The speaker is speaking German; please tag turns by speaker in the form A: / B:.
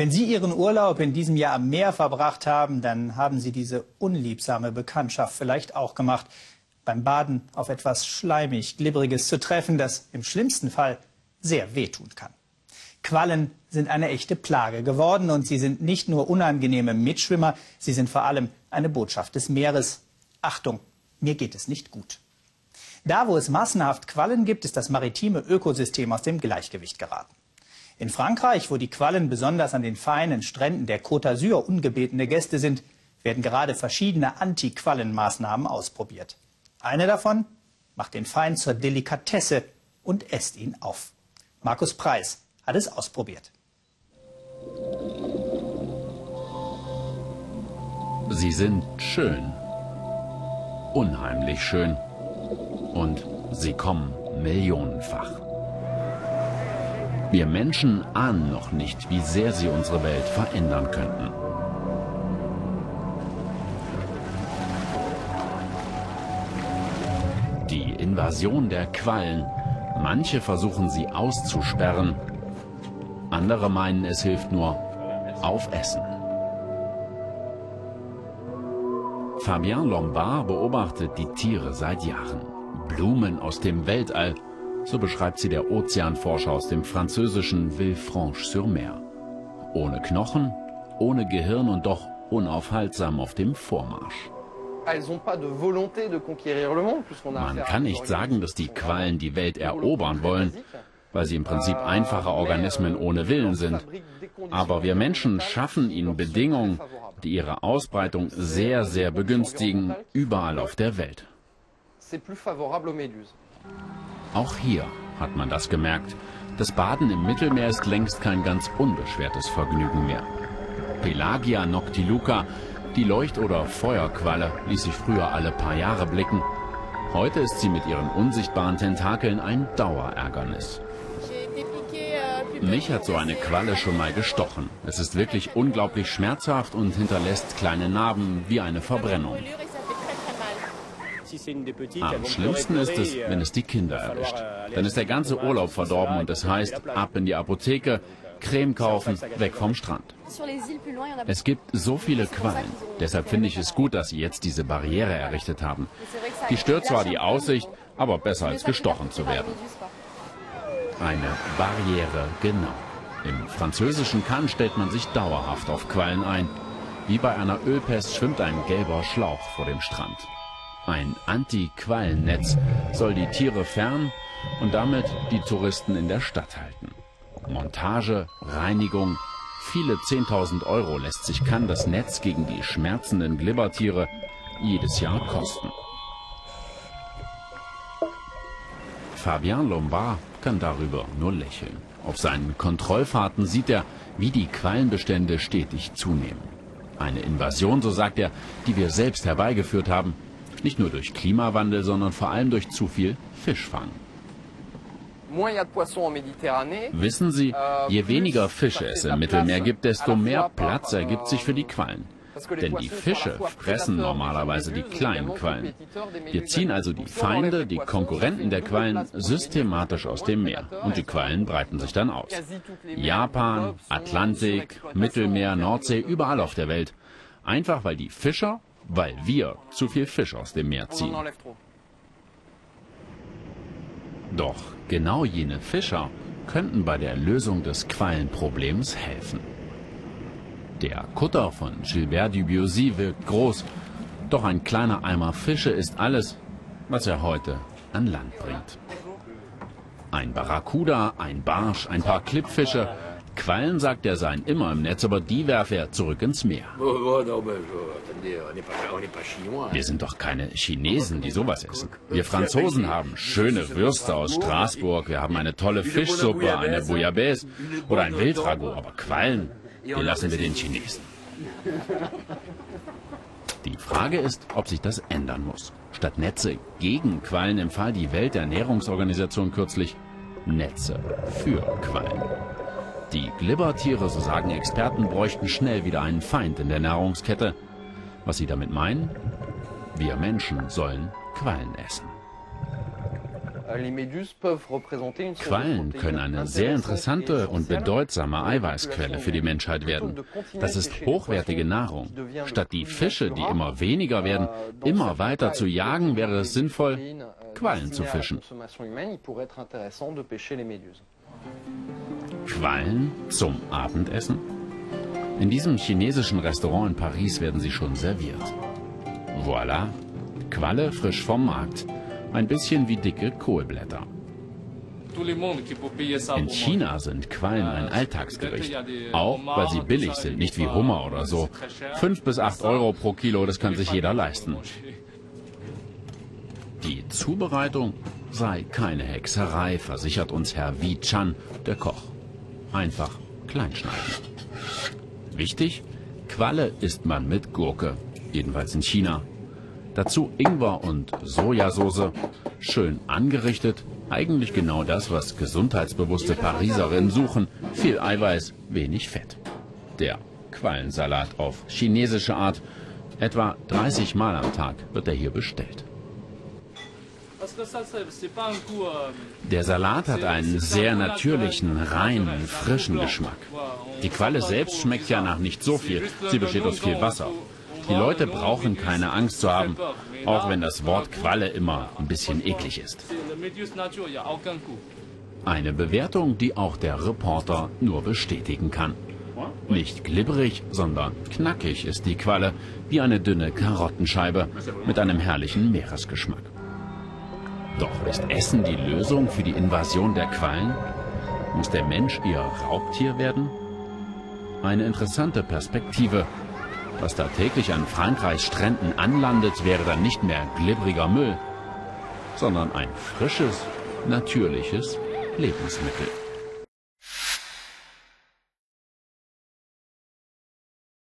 A: Wenn Sie Ihren Urlaub in diesem Jahr am Meer verbracht haben, dann haben Sie diese unliebsame Bekanntschaft vielleicht auch gemacht. Beim Baden auf etwas schleimig, glibberiges zu treffen, das im schlimmsten Fall sehr wehtun kann. Quallen sind eine echte Plage geworden und sie sind nicht nur unangenehme Mitschwimmer, sie sind vor allem eine Botschaft des Meeres. Achtung, mir geht es nicht gut. Da, wo es massenhaft Quallen gibt, ist das maritime Ökosystem aus dem Gleichgewicht geraten. In Frankreich, wo die Quallen besonders an den feinen Stränden der Côte d'Azur ungebetene Gäste sind, werden gerade verschiedene Anti-Quallen-Maßnahmen ausprobiert. Eine davon macht den Feind zur Delikatesse und esst ihn auf. Markus Preis hat es ausprobiert.
B: Sie sind schön. Unheimlich schön. Und sie kommen millionenfach. Wir Menschen ahnen noch nicht, wie sehr sie unsere Welt verändern könnten. Die Invasion der Quallen. Manche versuchen sie auszusperren. Andere meinen, es hilft nur aufessen. Fabien Lombard beobachtet die Tiere seit Jahren. Blumen aus dem Weltall, so beschreibt sie der Ozeanforscher aus dem französischen Villefranche-sur-Mer. Ohne Knochen, ohne Gehirn und doch unaufhaltsam auf dem Vormarsch. Man kann nicht sagen, dass die Quallen die Welt erobern wollen, weil sie im Prinzip einfache Organismen ohne Willen sind. Aber wir Menschen schaffen ihnen Bedingungen, die ihre Ausbreitung sehr, sehr begünstigen, überall auf der Welt. Auch hier hat man das gemerkt. Das Baden im Mittelmeer ist längst kein ganz unbeschwertes Vergnügen mehr. Pelagia noctiluca, die Leucht- oder Feuerqualle, ließ sich früher alle paar Jahre blicken. Heute ist sie mit ihren unsichtbaren Tentakeln ein Dauerärgernis. Mich hat so eine Qualle schon mal gestochen. Es ist wirklich unglaublich schmerzhaft und hinterlässt kleine Narben wie eine Verbrennung. Am schlimmsten ist es, wenn es die Kinder erwischt. Dann ist der ganze Urlaub verdorben und es heißt, ab in die Apotheke, Creme kaufen, weg vom Strand. Es gibt so viele Quallen. Deshalb finde ich es gut, dass Sie jetzt diese Barriere errichtet haben. Die stört zwar die Aussicht, aber besser als gestochen zu werden. Eine Barriere, genau. Im französischen Cannes stellt man sich dauerhaft auf Quallen ein. Wie bei einer Ölpest schwimmt ein gelber Schlauch vor dem Strand. Ein Anti-Quallennetz soll die Tiere fern und damit die Touristen in der Stadt halten. Montage, Reinigung, viele 10.000 Euro lässt sich kann das Netz gegen die schmerzenden Glibbertiere jedes Jahr kosten. Fabien Lombard kann darüber nur lächeln. Auf seinen Kontrollfahrten sieht er, wie die Quallenbestände stetig zunehmen. Eine Invasion, so sagt er, die wir selbst herbeigeführt haben, nicht nur durch Klimawandel, sondern vor allem durch zu viel Fischfang. Wissen Sie, euh, je weniger Fische es im Mittelmeer gibt, desto mehr Platz ergibt sich für die Quallen. Denn die Fische fressen normalerweise die kleinen Quallen. Wir ziehen also die Feinde, die Konkurrenten der Quallen, systematisch aus dem Meer. Und die Quallen breiten sich dann aus. Japan, Atlantik, Mittelmeer, Nordsee, überall auf der Welt. Einfach weil die Fischer, weil wir zu viel Fisch aus dem Meer ziehen. Doch genau jene Fischer könnten bei der Lösung des Quallenproblems helfen. Der Kutter von Gilbert Dubussy wirkt groß, doch ein kleiner Eimer Fische ist alles, was er heute an Land bringt. Ein Barracuda, ein Barsch, ein paar Klippfische. Quallen, sagt er, seien immer im Netz, aber die werfe er zurück ins Meer. Wir sind doch keine Chinesen, die sowas essen. Wir Franzosen haben schöne Würste aus Straßburg, wir haben eine tolle Fischsuppe, eine Bouillabaisse oder ein Wildragout, aber Quallen, die lassen wir den Chinesen. Die Frage ist, ob sich das ändern muss. Statt Netze gegen Quallen empfahl die Welternährungsorganisation kürzlich Netze für Quallen. Die Glibbertiere, so sagen Experten, bräuchten schnell wieder einen Feind in der Nahrungskette. Was sie damit meinen? Wir Menschen sollen Quallen essen. Quallen können eine sehr interessante und bedeutsame Eiweißquelle für die Menschheit werden. Das ist hochwertige Nahrung. Statt die Fische, die immer weniger werden, immer weiter zu jagen, wäre es sinnvoll, Quallen zu fischen. Quallen zum Abendessen? In diesem chinesischen Restaurant in Paris werden sie schon serviert. Voilà, Qualle frisch vom Markt. Ein bisschen wie dicke Kohlblätter. In China sind Quallen ein Alltagsgericht. Auch weil sie billig sind, nicht wie Hummer oder so. Fünf bis acht Euro pro Kilo, das kann sich jeder leisten. Die Zubereitung sei keine Hexerei, versichert uns Herr Wi Chan, der Koch. Einfach kleinschneiden. Wichtig, Qualle isst man mit Gurke, jedenfalls in China. Dazu Ingwer und Sojasauce, schön angerichtet, eigentlich genau das, was gesundheitsbewusste Pariserinnen suchen, viel Eiweiß, wenig Fett. Der Quallensalat auf chinesische Art, etwa 30 Mal am Tag wird er hier bestellt. Der Salat hat einen sehr natürlichen, reinen, frischen Geschmack. Die Qualle selbst schmeckt ja nach nicht so viel. Sie besteht aus viel Wasser. Die Leute brauchen keine Angst zu haben, auch wenn das Wort Qualle immer ein bisschen eklig ist. Eine Bewertung, die auch der Reporter nur bestätigen kann. Nicht glibberig, sondern knackig ist die Qualle, wie eine dünne Karottenscheibe mit einem herrlichen Meeresgeschmack. Doch ist Essen die Lösung für die Invasion der Quallen? Muss der Mensch ihr Raubtier werden? Eine interessante Perspektive. Was da täglich an Frankreichs Stränden anlandet, wäre dann nicht mehr glibbriger Müll, sondern ein frisches, natürliches Lebensmittel.